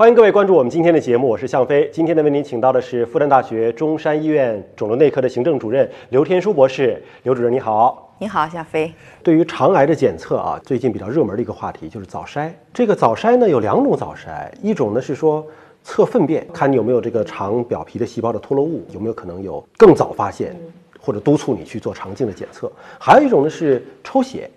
欢迎各位关注我们今天的节目，我是向飞。今天呢，为您请到的是复旦大学中山医院肿瘤内科的行政主任刘天舒博士。刘主任你好，你好，向飞。对于肠癌的检测啊，最近比较热门的一个话题就是早筛。这个早筛呢有两种早筛，一种呢是说测粪便，看你有没有这个肠表皮的细胞的脱落物，有没有可能有更早发现，或者督促你去做肠镜的检测。还有一种呢是抽血。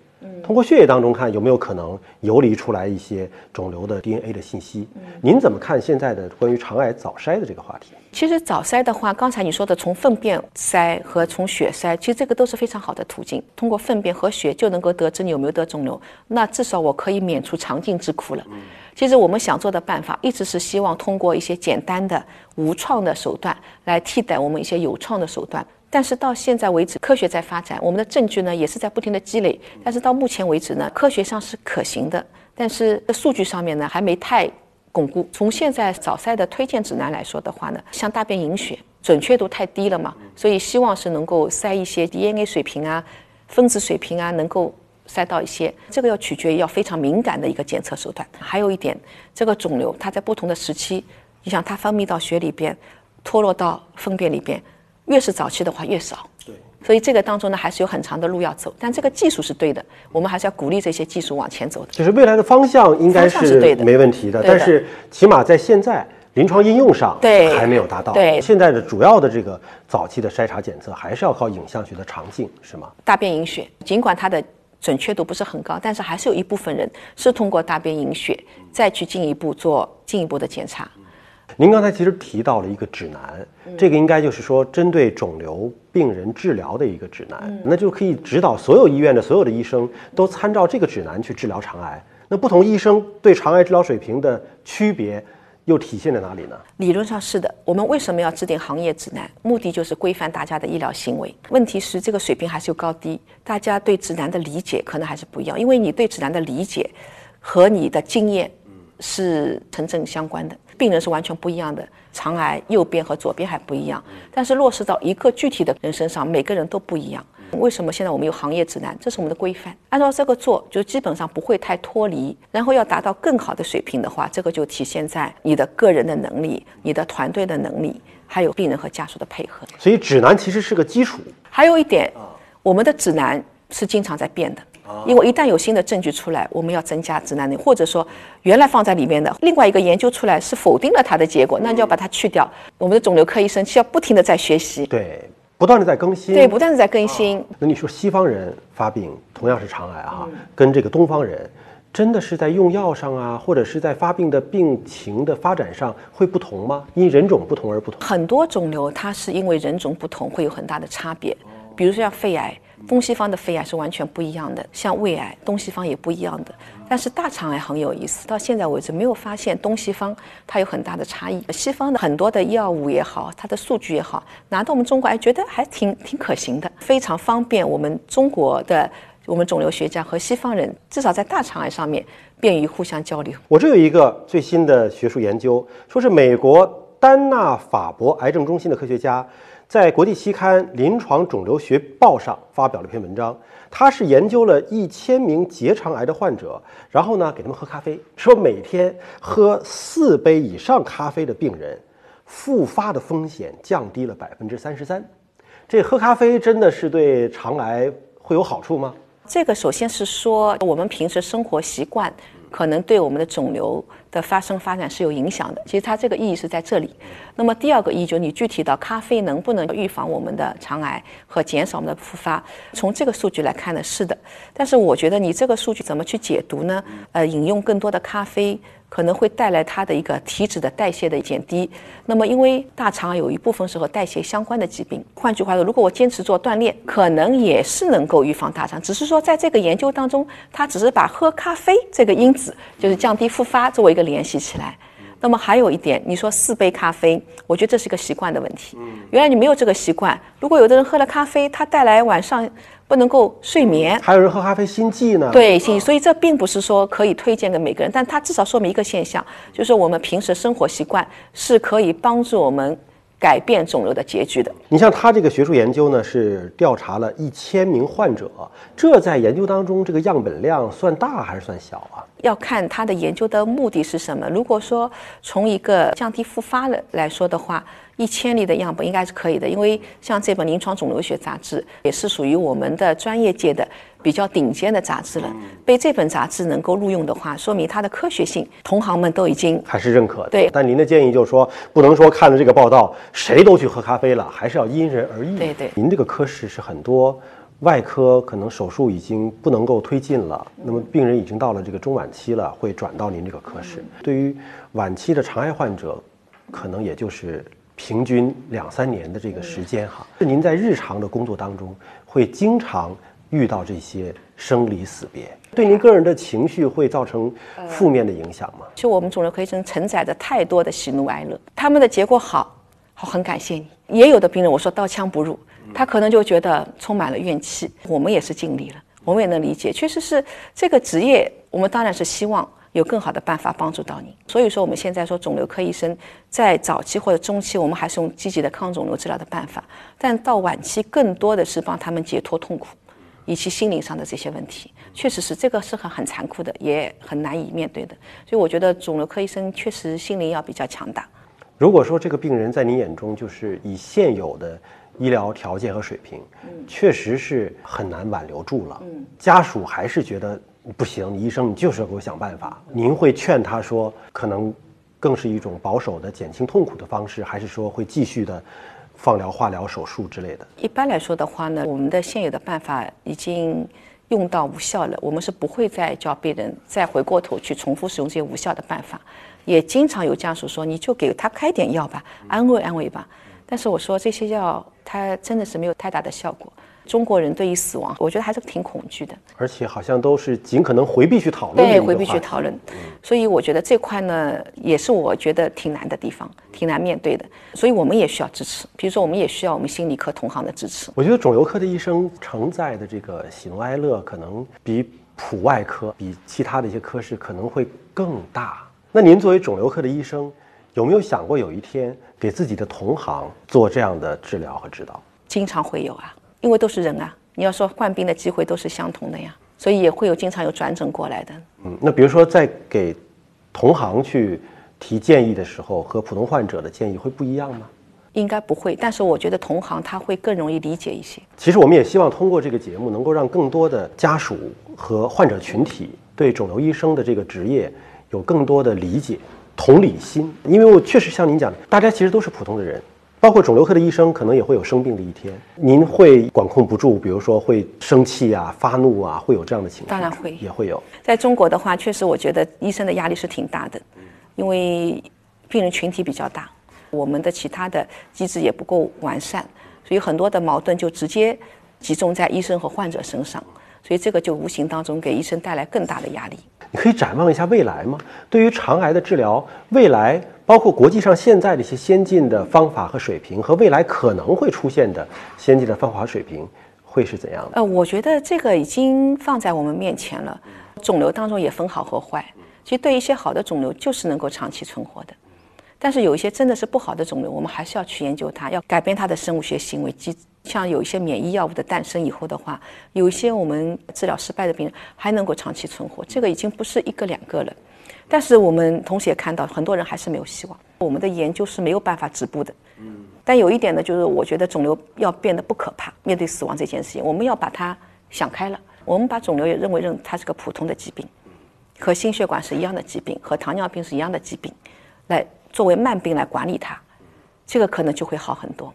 通过血液当中看有没有可能游离出来一些肿瘤的 DNA 的信息？您怎么看现在的关于肠癌早筛的这个话题？其实早筛的话，刚才你说的从粪便筛和从血筛，其实这个都是非常好的途径。通过粪便和血就能够得知你有没有得肿瘤，那至少我可以免除肠镜之苦了。其实我们想做的办法，一直是希望通过一些简单的无创的手段来替代我们一些有创的手段。但是到现在为止，科学在发展，我们的证据呢也是在不停的积累。但是到目前为止呢，科学上是可行的，但是数据上面呢还没太巩固。从现在早筛的推荐指南来说的话呢，像大便隐血准确度太低了嘛，所以希望是能够筛一些 DNA 水平啊、分子水平啊，能够筛到一些。这个要取决于要非常敏感的一个检测手段。还有一点，这个肿瘤它在不同的时期，你想它分泌到血里边，脱落到粪便里边。越是早期的话越少，对，所以这个当中呢还是有很长的路要走，但这个技术是对的，我们还是要鼓励这些技术往前走的。就是未来的方向应该是没问题的，但是起码在现在临床应用上对还没有达到。对，现在的主要的这个早期的筛查检测还是要靠影像学的肠镜，是吗？大便隐血，尽管它的准确度不是很高，但是还是有一部分人是通过大便隐血再去进一步做进一步的检查。您刚才其实提到了一个指南，这个应该就是说针对肿瘤病人治疗的一个指南，那就可以指导所有医院的所有的医生都参照这个指南去治疗肠癌。那不同医生对肠癌治疗水平的区别又体现在哪里呢？理论上是的。我们为什么要制定行业指南？目的就是规范大家的医疗行为。问题是这个水平还是有高低，大家对指南的理解可能还是不一样。因为你对指南的理解和你的经验是成正相关的。病人是完全不一样的，肠癌右边和左边还不一样，但是落实到一个具体的人身上，每个人都不一样。为什么现在我们有行业指南？这是我们的规范，按照这个做，就基本上不会太脱离。然后要达到更好的水平的话，这个就体现在你的个人的能力、你的团队的能力，还有病人和家属的配合。所以指南其实是个基础。还有一点，我们的指南是经常在变的。因为一旦有新的证据出来，我们要增加指南力，或者说原来放在里面的另外一个研究出来是否定了它的结果，那就要把它去掉。我们的肿瘤科医生需要不停的在学习，对，不断的在更新，对，不断的在更新。那你说西方人发病同样是肠癌哈，跟这个东方人，真的是在用药上啊，或者是在发病的病情的发展上会不同吗？因人种不同而不同。很多肿瘤它是因为人种不同会有很大的差别，比如说像肺癌。东西方的肺癌是完全不一样的，像胃癌，东西方也不一样的。但是大肠癌很有意思，到现在为止没有发现东西方它有很大的差异。西方的很多的药物也好，它的数据也好，拿到我们中国，哎，觉得还挺挺可行的，非常方便我们中国的我们肿瘤学家和西方人，至少在大肠癌上面便于互相交流。我这有一个最新的学术研究，说是美国丹纳法伯癌症中心的科学家。在国际期刊《临床肿瘤学报》上发表了一篇文章，他是研究了一千名结肠癌的患者，然后呢给他们喝咖啡，说每天喝四杯以上咖啡的病人，复发的风险降低了百分之三十三。这喝咖啡真的是对肠癌会有好处吗？这个首先是说我们平时生活习惯。可能对我们的肿瘤的发生发展是有影响的。其实它这个意义是在这里。那么第二个意义就是你具体到咖啡能不能预防我们的肠癌和减少我们的复发？从这个数据来看呢，是的。但是我觉得你这个数据怎么去解读呢？呃，饮用更多的咖啡。可能会带来它的一个体脂的代谢的减低。那么，因为大肠有一部分是和代谢相关的疾病。换句话说，如果我坚持做锻炼，可能也是能够预防大肠。只是说，在这个研究当中，它只是把喝咖啡这个因子，就是降低复发，作为一个联系起来。那么还有一点，你说四杯咖啡，我觉得这是一个习惯的问题。原来你没有这个习惯。如果有的人喝了咖啡，他带来晚上不能够睡眠。还有人喝咖啡心悸呢。对，心悸。所以这并不是说可以推荐给每个人，但它至少说明一个现象，就是我们平时生活习惯是可以帮助我们。改变肿瘤的结局的。你像他这个学术研究呢，是调查了一千名患者，这在研究当中这个样本量算大还是算小啊？要看他的研究的目的是什么。如果说从一个降低复发了来说的话，一千例的样本应该是可以的，因为像这本《临床肿瘤学杂志》也是属于我们的专业界的比较顶尖的杂志了。被这本杂志能够录用的话，说明它的科学性，同行们都已经还是认可的。对但您的建议就是说，不能说看了这个报道谁都去喝咖啡了，还是要因人而异。对对您这个科室是很多外科可能手术已经不能够推进了，那么病人已经到了这个中晚期了，会转到您这个科室。对于晚期的肠癌患者，可能也就是平均两三年的这个时间哈。您在日常的工作当中会经常遇到这些生离死别，对您个人的情绪会造成负面的影响吗？就我们肿瘤科医生承载着太多的喜怒哀乐，他们的结果好，好很感谢你。也有的病人我说刀枪不入，他可能就觉得充满了怨气。我们也是尽力了，我们也能理解，确实是这个职业，我们当然是希望有更好的办法帮助到你。所以说我们现在说肿瘤科医生在早期或者中期，我们还是用积极的抗肿瘤治疗的办法，但到晚期更多的是帮他们解脱痛苦。以及心灵上的这些问题，确实是这个是很很残酷的，也很难以面对的。所以我觉得肿瘤科医生确实心灵要比较强大。如果说这个病人在你眼中就是以现有的医疗条件和水平，确实是很难挽留住了，家属还是觉得不行，医生你就是要给我想办法。您会劝他说，可能更是一种保守的减轻痛苦的方式，还是说会继续的放疗、化疗、手术之类的？一般来说的话呢，我们的现有的办法已经用到无效了，我们是不会再叫病人再回过头去重复使用这些无效的办法。也经常有家属说，你就给他开点药吧，安慰安慰吧。但是我说这些药，它真的是没有太大的效果。中国人对于死亡，我觉得还是挺恐惧的。而且好像都是尽可能回避去讨论对，回避去讨论。所以我觉得这块呢，也是我觉得挺难的地方，挺难面对的。所以我们也需要支持，比如说我们也需要我们心理科同行的支持。我觉得肿瘤科的医生承载的这个喜怒哀乐，可能比普外科、比其他的一些科室可能会更大。那您作为肿瘤科的医生，有没有想过有一天给自己的同行做这样的治疗和指导？经常会有啊，因为都是人啊。你要说患病的机会都是相同的呀，所以也会有经常有转诊过来的。嗯，那比如说在给同行去提建议的时候，和普通患者的建议会不一样吗？应该不会，但是我觉得同行他会更容易理解一些。其实我们也希望通过这个节目，能够让更多的家属和患者群体对肿瘤医生的这个职业有更多的理解、同理心。因为我确实像您讲的，大家其实都是普通的人，包括肿瘤科的医生，可能也会有生病的一天。您会管控不住，比如说会生气啊、发怒啊，会有这样的情况？当然会也会有。在中国的话，确实我觉得医生的压力是挺大的，因为病人群体比较大，我们的其他的机制也不够完善，所以很多的矛盾就直接集中在医生和患者身上，所以这个就无形当中给医生带来更大的压力。你可以展望一下未来吗？对于肠癌的治疗，未来包括国际上现在的一些先进的方法和水平，和未来可能会出现的先进的方法水平，会是怎样的？呃，我觉得这个已经放在我们面前了。肿瘤当中也分好和坏，其实对一些好的肿瘤就是能够长期存活的，但是有一些真的是不好的肿瘤，我们还是要去研究它，要改变它的生物学行为机。像有一些免疫药物的诞生以后的话，有一些我们治疗失败的病人还能够长期存活，这个已经不是一个两个了。但是我们同时也看到，很多人还是没有希望。我们的研究是没有办法止步的。但有一点呢，就是我觉得肿瘤要变得不可怕，面对死亡这件事情，我们要把它想开了。我们把肿瘤也认为认它是个普通的疾病，和心血管是一样的疾病，和糖尿病是一样的疾病，来作为慢病来管理它，这个可能就会好很多。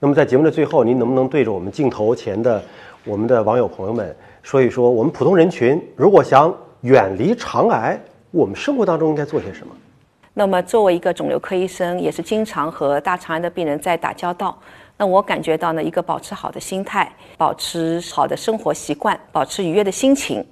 那么在节目的最后，您能不能对着我们镜头前的我们的网友朋友们说一说，我们普通人群如果想远离肠癌，我们生活当中应该做些什么？那么作为一个肿瘤科医生，也是经常和大肠癌的病人在打交道。那我感觉到呢，一个保持好的心态，保持好的生活习惯，保持愉悦的心情，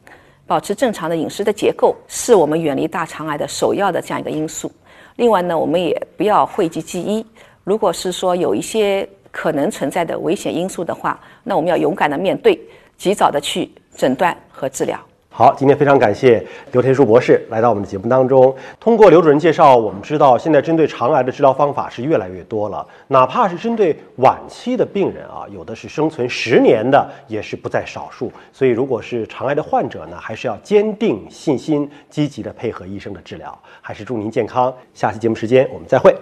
保持正常的饮食的结构，是我们远离大肠癌的首要的这样一个因素。另外呢，我们也不要讳疾忌医。如果是说有一些可能存在的危险因素的话，那我们要勇敢的面对，及早的去诊断和治疗。好，今天非常感谢刘天舒博士来到我们的节目当中。通过刘主任介绍，我们知道现在针对肠癌的治疗方法是越来越多了，哪怕是针对晚期的病人啊，有的是生存十年的，也是不在少数。所以，如果是肠癌的患者呢，还是要坚定信心，积极的配合医生的治疗。还是祝您健康。下期节目时间我们再会。